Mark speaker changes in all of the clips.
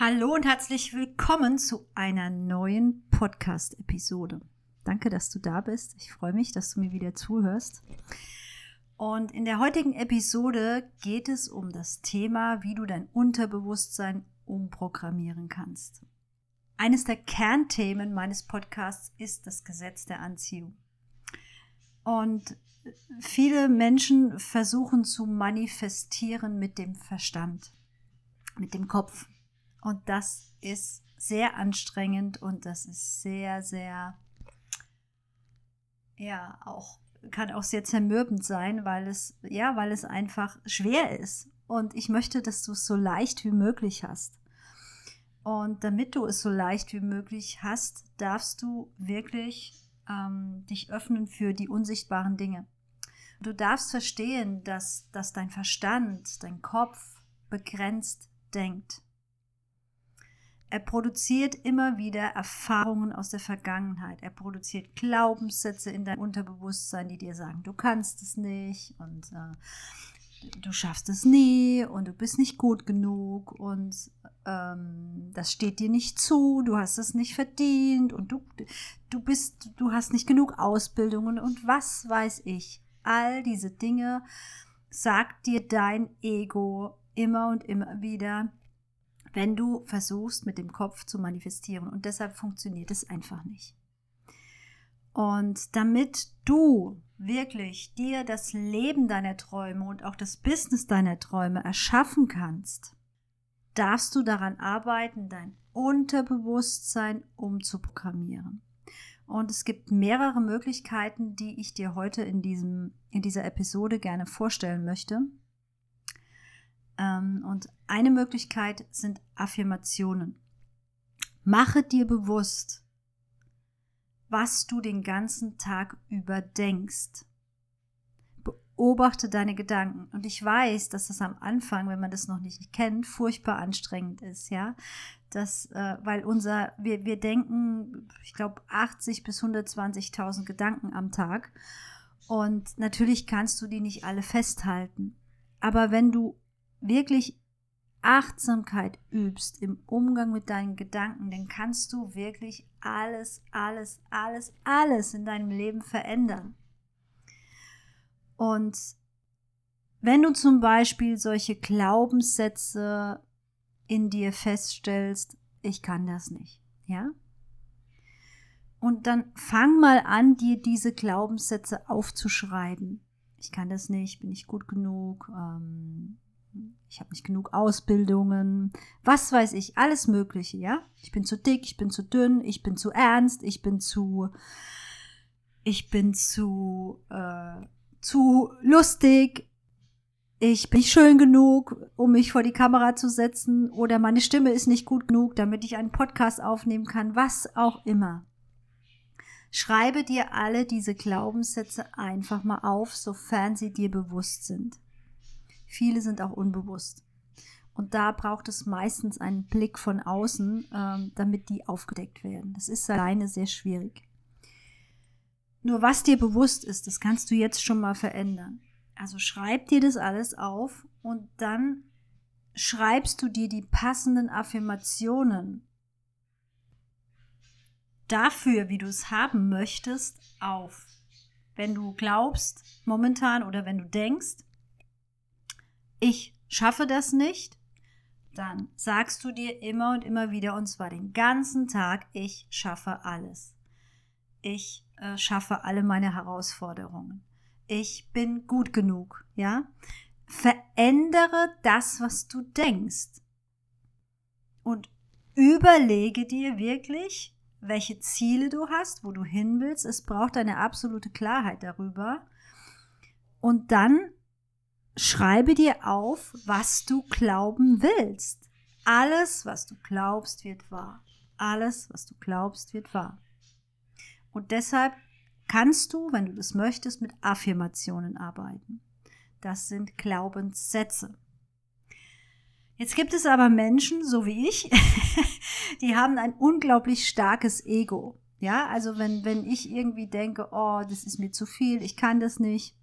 Speaker 1: Hallo und herzlich willkommen zu einer neuen Podcast-Episode. Danke, dass du da bist. Ich freue mich, dass du mir wieder zuhörst. Und in der heutigen Episode geht es um das Thema, wie du dein Unterbewusstsein umprogrammieren kannst. Eines der Kernthemen meines Podcasts ist das Gesetz der Anziehung. Und viele Menschen versuchen zu manifestieren mit dem Verstand, mit dem Kopf. Und das ist sehr anstrengend und das ist sehr, sehr, ja, auch, kann auch sehr zermürbend sein, weil es, ja, weil es einfach schwer ist. Und ich möchte, dass du es so leicht wie möglich hast. Und damit du es so leicht wie möglich hast, darfst du wirklich ähm, dich öffnen für die unsichtbaren Dinge. Du darfst verstehen, dass, dass dein Verstand, dein Kopf begrenzt denkt. Er produziert immer wieder Erfahrungen aus der Vergangenheit. Er produziert Glaubenssätze in deinem Unterbewusstsein, die dir sagen, du kannst es nicht und äh, du schaffst es nie und du bist nicht gut genug und ähm, das steht dir nicht zu, du hast es nicht verdient und du, du bist, du hast nicht genug Ausbildungen und was weiß ich. All diese Dinge sagt dir dein Ego immer und immer wieder wenn du versuchst, mit dem Kopf zu manifestieren. Und deshalb funktioniert es einfach nicht. Und damit du wirklich dir das Leben deiner Träume und auch das Business deiner Träume erschaffen kannst, darfst du daran arbeiten, dein Unterbewusstsein umzuprogrammieren. Und es gibt mehrere Möglichkeiten, die ich dir heute in, diesem, in dieser Episode gerne vorstellen möchte. Ähm, und eine Möglichkeit sind Affirmationen. Mache dir bewusst, was du den ganzen Tag über denkst. Beobachte deine Gedanken. Und ich weiß, dass das am Anfang, wenn man das noch nicht kennt, furchtbar anstrengend ist, ja. Das, äh, weil unser, wir, wir denken, ich glaube, 80 bis 120.000 Gedanken am Tag. Und natürlich kannst du die nicht alle festhalten. Aber wenn du wirklich Achtsamkeit übst im Umgang mit deinen Gedanken, dann kannst du wirklich alles, alles, alles, alles in deinem Leben verändern. Und wenn du zum Beispiel solche Glaubenssätze in dir feststellst, ich kann das nicht, ja? Und dann fang mal an, dir diese Glaubenssätze aufzuschreiben. Ich kann das nicht, bin ich gut genug, ähm, ich habe nicht genug Ausbildungen, was weiß ich, alles Mögliche, ja. Ich bin zu dick, ich bin zu dünn, ich bin zu ernst, ich bin zu, ich bin zu, äh, zu lustig, ich bin nicht schön genug, um mich vor die Kamera zu setzen, oder meine Stimme ist nicht gut genug, damit ich einen Podcast aufnehmen kann, was auch immer. Schreibe dir alle diese Glaubenssätze einfach mal auf, sofern sie dir bewusst sind. Viele sind auch unbewusst. Und da braucht es meistens einen Blick von außen, ähm, damit die aufgedeckt werden. Das ist alleine sehr schwierig. Nur was dir bewusst ist, das kannst du jetzt schon mal verändern. Also schreib dir das alles auf und dann schreibst du dir die passenden Affirmationen dafür, wie du es haben möchtest, auf. Wenn du glaubst momentan oder wenn du denkst, ich schaffe das nicht, dann sagst du dir immer und immer wieder, und zwar den ganzen Tag, ich schaffe alles. Ich äh, schaffe alle meine Herausforderungen. Ich bin gut genug, ja? Verändere das, was du denkst. Und überlege dir wirklich, welche Ziele du hast, wo du hin willst. Es braucht eine absolute Klarheit darüber. Und dann schreibe dir auf, was du glauben willst. Alles, was du glaubst, wird wahr. Alles, was du glaubst, wird wahr. Und deshalb kannst du, wenn du das möchtest, mit Affirmationen arbeiten. Das sind Glaubenssätze. Jetzt gibt es aber Menschen, so wie ich, die haben ein unglaublich starkes Ego. Ja, also wenn, wenn ich irgendwie denke, oh, das ist mir zu viel, ich kann das nicht,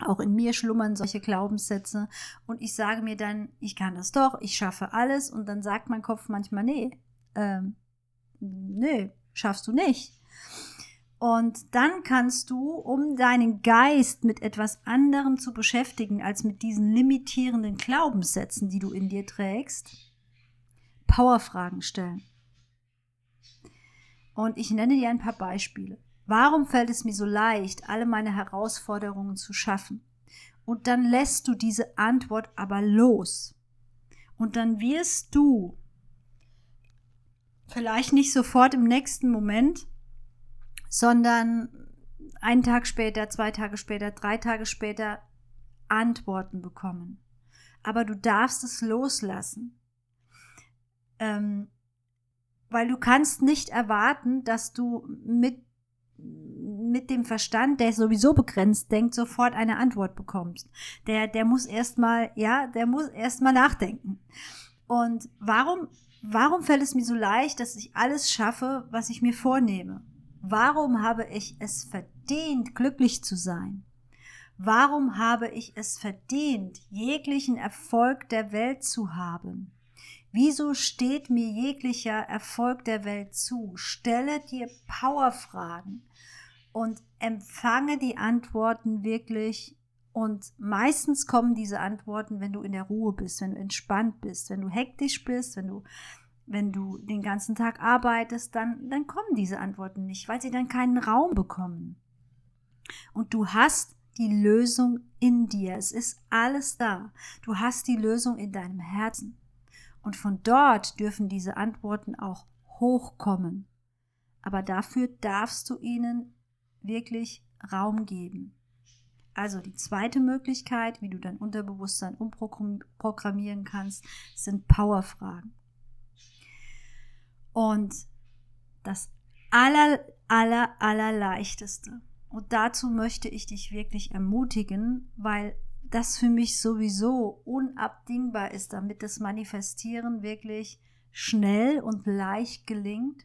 Speaker 1: Auch in mir schlummern solche Glaubenssätze. Und ich sage mir dann, ich kann das doch, ich schaffe alles. Und dann sagt mein Kopf manchmal, nee, ähm, nee, schaffst du nicht. Und dann kannst du, um deinen Geist mit etwas anderem zu beschäftigen als mit diesen limitierenden Glaubenssätzen, die du in dir trägst, Powerfragen stellen. Und ich nenne dir ein paar Beispiele. Warum fällt es mir so leicht, alle meine Herausforderungen zu schaffen? Und dann lässt du diese Antwort aber los. Und dann wirst du vielleicht nicht sofort im nächsten Moment, sondern einen Tag später, zwei Tage später, drei Tage später Antworten bekommen. Aber du darfst es loslassen. Ähm, weil du kannst nicht erwarten, dass du mit, mit dem Verstand, der sowieso begrenzt denkt, sofort eine Antwort bekommst. Der, der muss erstmal, ja, der muss erstmal nachdenken. Und warum, warum fällt es mir so leicht, dass ich alles schaffe, was ich mir vornehme? Warum habe ich es verdient, glücklich zu sein? Warum habe ich es verdient, jeglichen Erfolg der Welt zu haben? Wieso steht mir jeglicher Erfolg der Welt zu? Stelle dir Powerfragen und empfange die Antworten wirklich. Und meistens kommen diese Antworten, wenn du in der Ruhe bist, wenn du entspannt bist, wenn du hektisch bist, wenn du wenn du den ganzen Tag arbeitest, dann, dann kommen diese Antworten nicht, weil sie dann keinen Raum bekommen. Und du hast die Lösung in dir. Es ist alles da. Du hast die Lösung in deinem Herzen. Und von dort dürfen diese Antworten auch hochkommen. Aber dafür darfst du ihnen wirklich Raum geben. Also die zweite Möglichkeit, wie du dein Unterbewusstsein umprogrammieren kannst, sind Powerfragen. Und das aller, aller, aller leichteste. Und dazu möchte ich dich wirklich ermutigen, weil das für mich sowieso unabdingbar ist, damit das Manifestieren wirklich schnell und leicht gelingt,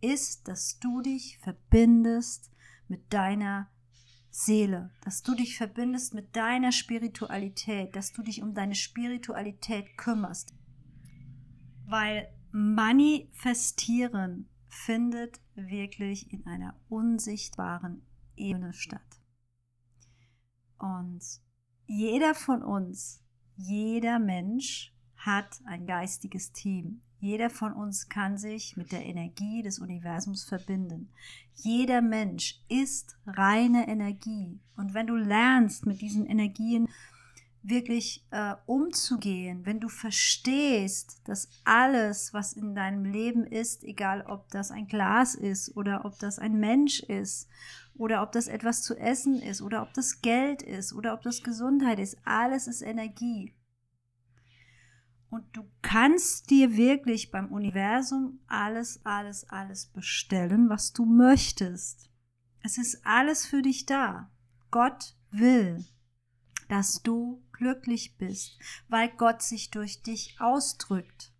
Speaker 1: ist, dass du dich verbindest mit deiner Seele, dass du dich verbindest mit deiner Spiritualität, dass du dich um deine Spiritualität kümmerst. Weil Manifestieren findet wirklich in einer unsichtbaren Ebene statt. Und jeder von uns, jeder Mensch hat ein geistiges Team. Jeder von uns kann sich mit der Energie des Universums verbinden. Jeder Mensch ist reine Energie. Und wenn du lernst, mit diesen Energien wirklich äh, umzugehen, wenn du verstehst, dass alles, was in deinem Leben ist, egal ob das ein Glas ist oder ob das ein Mensch ist oder ob das etwas zu essen ist oder ob das Geld ist oder ob das Gesundheit ist, alles ist Energie. Und du kannst dir wirklich beim Universum alles, alles, alles bestellen, was du möchtest. Es ist alles für dich da. Gott will, dass du glücklich bist, weil Gott sich durch dich ausdrückt.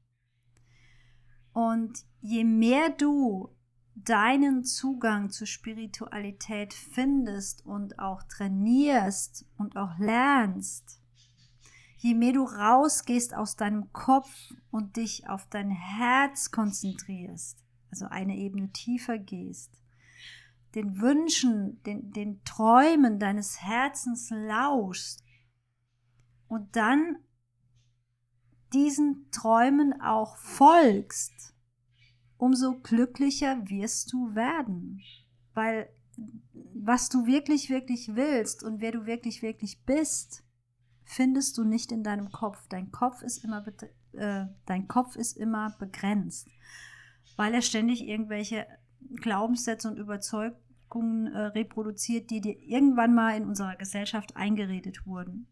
Speaker 1: Und je mehr du deinen Zugang zur Spiritualität findest und auch trainierst und auch lernst, je mehr du rausgehst aus deinem Kopf und dich auf dein Herz konzentrierst, also eine Ebene tiefer gehst, den Wünschen, den, den Träumen deines Herzens lauschst und dann diesen Träumen auch folgst, umso glücklicher wirst du werden. Weil was du wirklich, wirklich willst und wer du wirklich, wirklich bist, findest du nicht in deinem Kopf. Dein Kopf ist immer, äh, dein Kopf ist immer begrenzt, weil er ständig irgendwelche Glaubenssätze und Überzeugungen äh, reproduziert, die dir irgendwann mal in unserer Gesellschaft eingeredet wurden.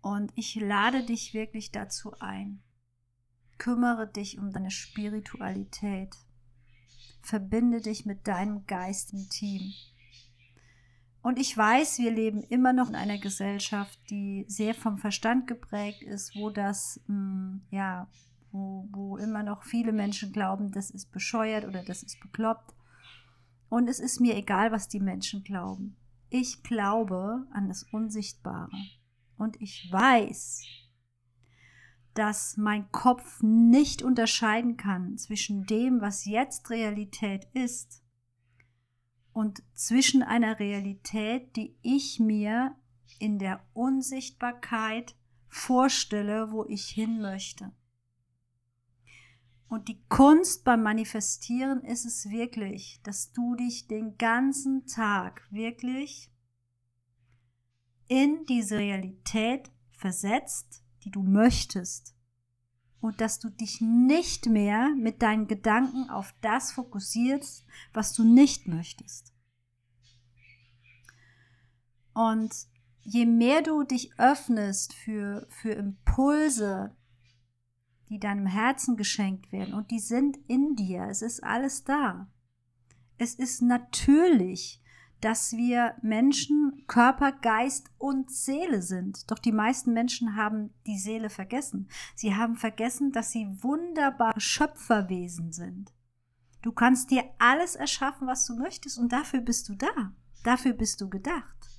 Speaker 1: Und ich lade dich wirklich dazu ein. Kümmere dich um deine Spiritualität. Verbinde dich mit deinem geistigen Team. Und ich weiß, wir leben immer noch in einer Gesellschaft, die sehr vom Verstand geprägt ist, wo das, mh, hm, ja, wo, wo immer noch viele Menschen glauben, das ist bescheuert oder das ist bekloppt. Und es ist mir egal, was die Menschen glauben. ich glaube an das Unsichtbare und ich weiß, dass mein Kopf nicht unterscheiden kann zwischen dem, was jetzt Realität ist und zwischen einer Realität, die ich mir in der Unsichtbarkeit vorstelle, wo ich hin möchte. Und die Kunst beim Manifestieren ist es wirklich, dass du dich den ganzen Tag wirklich in diese Realität versetzt, die du möchtest. Und dass du dich nicht mehr mit deinen Gedanken auf das fokussierst, was du nicht möchtest. Und je mehr du dich öffnest für, für Impulse, die deinem Herzen geschenkt werden, und die sind in dir, es ist alles da. Es ist natürlich, dass wir Menschen Körper, Geist und Seele sind. Doch die meisten Menschen haben die Seele vergessen. Sie haben vergessen, dass sie wunderbare Schöpferwesen sind. Du kannst dir alles erschaffen, was du möchtest, und dafür bist du da. Dafür bist du gedacht.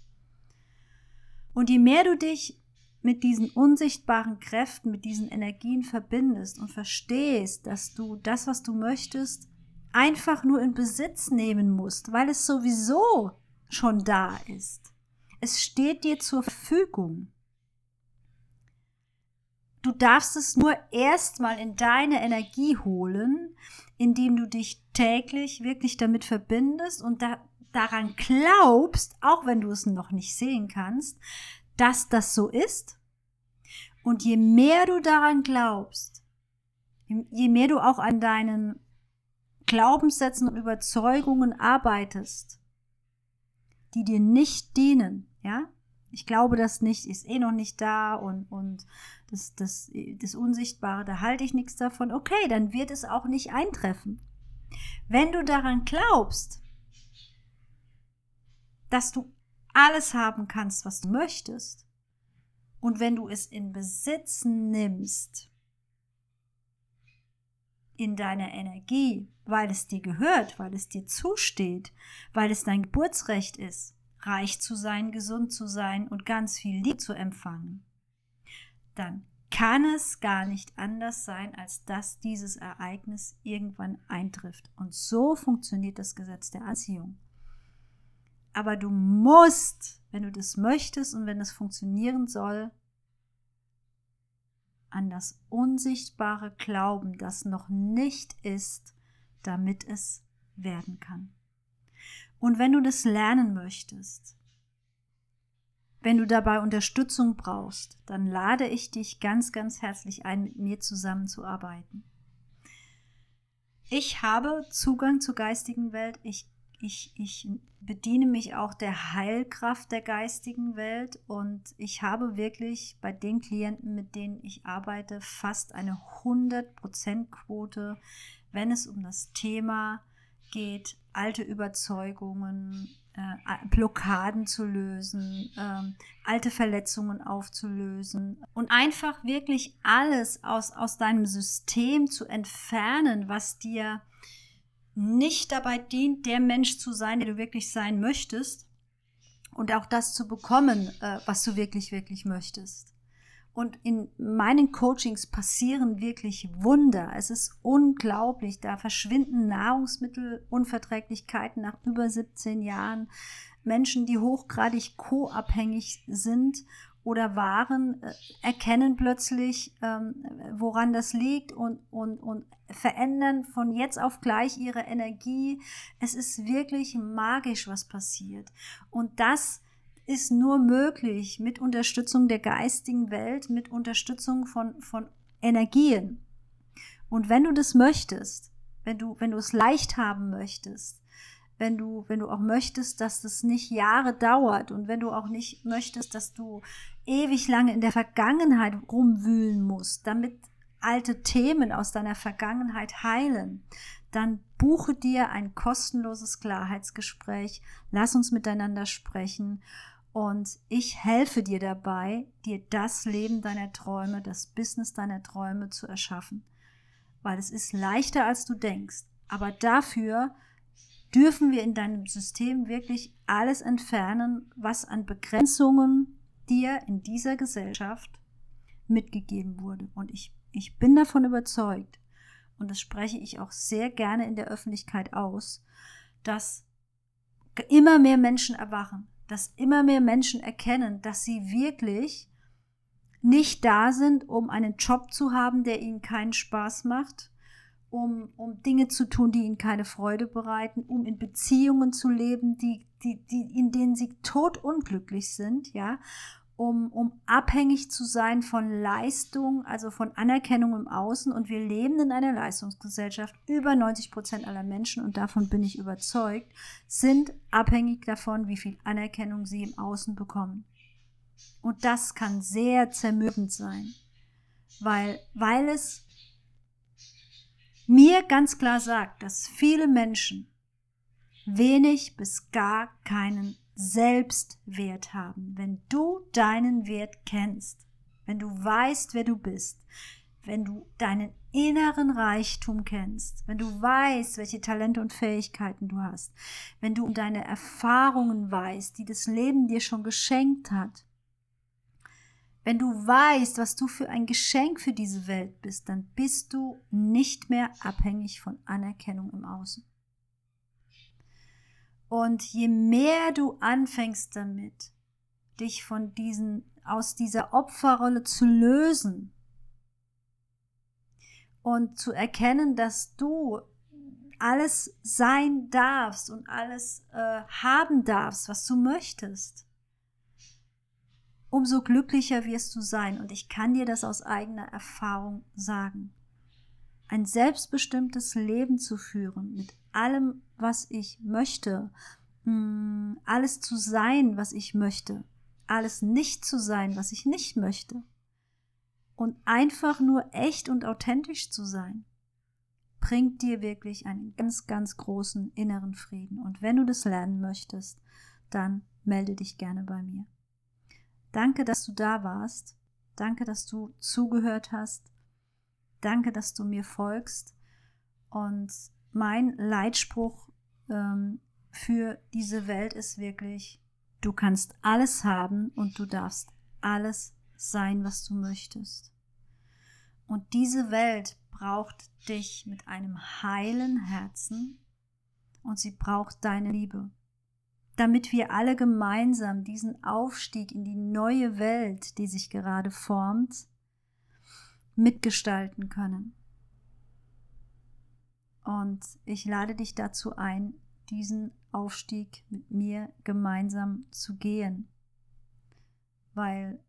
Speaker 1: Und je mehr du dich mit diesen unsichtbaren Kräften, mit diesen Energien verbindest und verstehst, dass du das, was du möchtest, einfach nur in Besitz nehmen musst, weil es sowieso schon da ist. Es steht dir zur Verfügung. Du darfst es nur erstmal in deine Energie holen, indem du dich täglich wirklich damit verbindest und da, daran glaubst, auch wenn du es noch nicht sehen kannst, dass das so ist. Und je mehr du daran glaubst, je mehr du auch an deinen Glaubenssätzen und Überzeugungen arbeitest, die dir nicht dienen, ja, ich glaube das nicht, ist eh noch nicht da und, und das, das, das Unsichtbare, da halte ich nichts davon, okay, dann wird es auch nicht eintreffen. Wenn du daran glaubst, dass du alles haben kannst, was du möchtest, und wenn du es in Besitz nimmst, in deiner Energie, weil es dir gehört, weil es dir zusteht, weil es dein Geburtsrecht ist, reich zu sein, gesund zu sein und ganz viel Liebe zu empfangen, dann kann es gar nicht anders sein, als dass dieses Ereignis irgendwann eintrifft. Und so funktioniert das Gesetz der Anziehung. Aber du musst, wenn du das möchtest und wenn es funktionieren soll, an das unsichtbare Glauben, das noch nicht ist, damit es werden kann. Und wenn du das lernen möchtest, wenn du dabei Unterstützung brauchst, dann lade ich dich ganz, ganz herzlich ein, mit mir zusammenzuarbeiten. Ich habe Zugang zur geistigen Welt. Ich ich, ich bediene mich auch der Heilkraft der geistigen Welt und ich habe wirklich bei den Klienten, mit denen ich arbeite, fast eine 100%-Quote, wenn es um das Thema geht, alte Überzeugungen, äh, Blockaden zu lösen, äh, alte Verletzungen aufzulösen und einfach wirklich alles aus, aus deinem System zu entfernen, was dir nicht dabei dient, der Mensch zu sein, der du wirklich sein möchtest und auch das zu bekommen, äh, was du wirklich, wirklich möchtest. Und in meinen Coachings passieren wirklich Wunder. Es ist unglaublich. Da verschwinden Nahrungsmittelunverträglichkeiten nach über 17 Jahren. Menschen, die hochgradig co-abhängig sind oder waren, äh, erkennen plötzlich, ähm, woran das liegt und, und, und verändern von jetzt auf gleich ihre Energie. Es ist wirklich magisch, was passiert. Und das ist nur möglich mit Unterstützung der geistigen Welt, mit Unterstützung von, von Energien. Und wenn du das möchtest, wenn du, wenn du es leicht haben möchtest, wenn du, wenn du auch möchtest, dass das nicht Jahre dauert und wenn du auch nicht möchtest, dass du ewig lange in der Vergangenheit rumwühlen musst, damit alte Themen aus deiner Vergangenheit heilen, dann buche dir ein kostenloses Klarheitsgespräch, lass uns miteinander sprechen. Und ich helfe dir dabei, dir das Leben deiner Träume, das Business deiner Träume zu erschaffen, weil es ist leichter als du denkst, aber dafür dürfen wir in deinem System wirklich alles entfernen, was an Begrenzungen dir in dieser Gesellschaft mitgegeben wurde. Und ich, ich bin davon überzeugt, und das spreche ich auch sehr gerne in der Öffentlichkeit aus, dass immer mehr Menschen erwachen, dass immer mehr Menschen erkennen, dass sie wirklich nicht da sind, um einen Job zu haben, der ihnen keinen Spaß macht, um, um Dinge zu tun, die ihnen keine Freude bereiten, um in Beziehungen zu leben, die, die, die, in denen sie totunglücklich sind, ja, um, um abhängig zu sein von Leistung, also von Anerkennung im Außen. Und wir leben in einer Leistungsgesellschaft. Über 90 Prozent aller Menschen, und davon bin ich überzeugt, sind abhängig davon, wie viel Anerkennung sie im Außen bekommen. Und das kann sehr zermürbend sein, weil, weil es mir ganz klar sagt, dass viele Menschen wenig bis gar keinen Selbstwert haben. Wenn du deinen Wert kennst, wenn du weißt, wer du bist, wenn du deinen inneren Reichtum kennst, wenn du weißt, welche Talente und Fähigkeiten du hast, wenn du um deine Erfahrungen weißt, die das Leben dir schon geschenkt hat, wenn du weißt, was du für ein Geschenk für diese Welt bist, dann bist du nicht mehr abhängig von Anerkennung im Außen. Und je mehr du anfängst damit, dich von diesen, aus dieser Opferrolle zu lösen und zu erkennen, dass du alles sein darfst und alles äh, haben darfst, was du möchtest, umso glücklicher wirst du sein. Und ich kann dir das aus eigener Erfahrung sagen. Ein selbstbestimmtes Leben zu führen mit allem, was ich möchte, mm, alles zu sein, was ich möchte, alles nicht zu sein, was ich nicht möchte. Und einfach nur echt und authentisch zu sein, bringt dir wirklich einen ganz, ganz großen inneren Frieden. Und wenn du das lernen möchtest, dann melde dich gerne bei mir. Danke, dass du da warst. Danke, dass du zugehört hast. Danke, dass du mir folgst. Und mein Leitspruch ähm, für diese Welt ist wirklich, du kannst alles haben und du darfst alles sein, was du möchtest. Und diese Welt braucht dich mit einem heilen Herzen und sie braucht deine Liebe, damit wir alle gemeinsam diesen Aufstieg in die neue Welt, die sich gerade formt, mitgestalten können. Und ich lade dich dazu ein, diesen Aufstieg mit mir gemeinsam zu gehen. Weil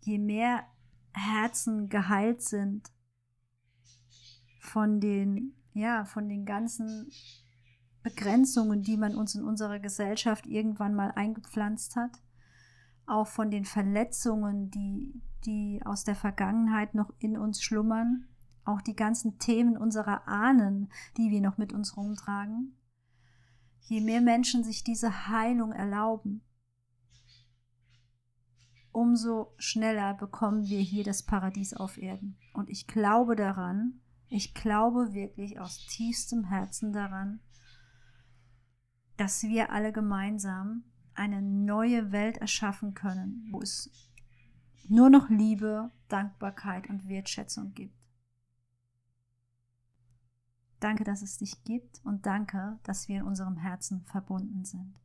Speaker 1: je mehr Herzen geheilt sind von den, ja, von den ganzen Begrenzungen, die man uns in unserer Gesellschaft irgendwann mal eingepflanzt hat, auch von den Verletzungen, die, die aus der Vergangenheit noch in uns schlummern, auch die ganzen Themen unserer Ahnen, die wir noch mit uns rumtragen. Je mehr Menschen sich diese Heilung erlauben, umso schneller bekommen wir hier das Paradies auf Erden. Und ich glaube daran, ich glaube wirklich aus tiefstem Herzen daran, dass wir alle gemeinsam eine neue Welt erschaffen können, wo es nur noch Liebe, Dankbarkeit und Wertschätzung gibt. Danke, dass es dich gibt und danke, dass wir in unserem Herzen verbunden sind.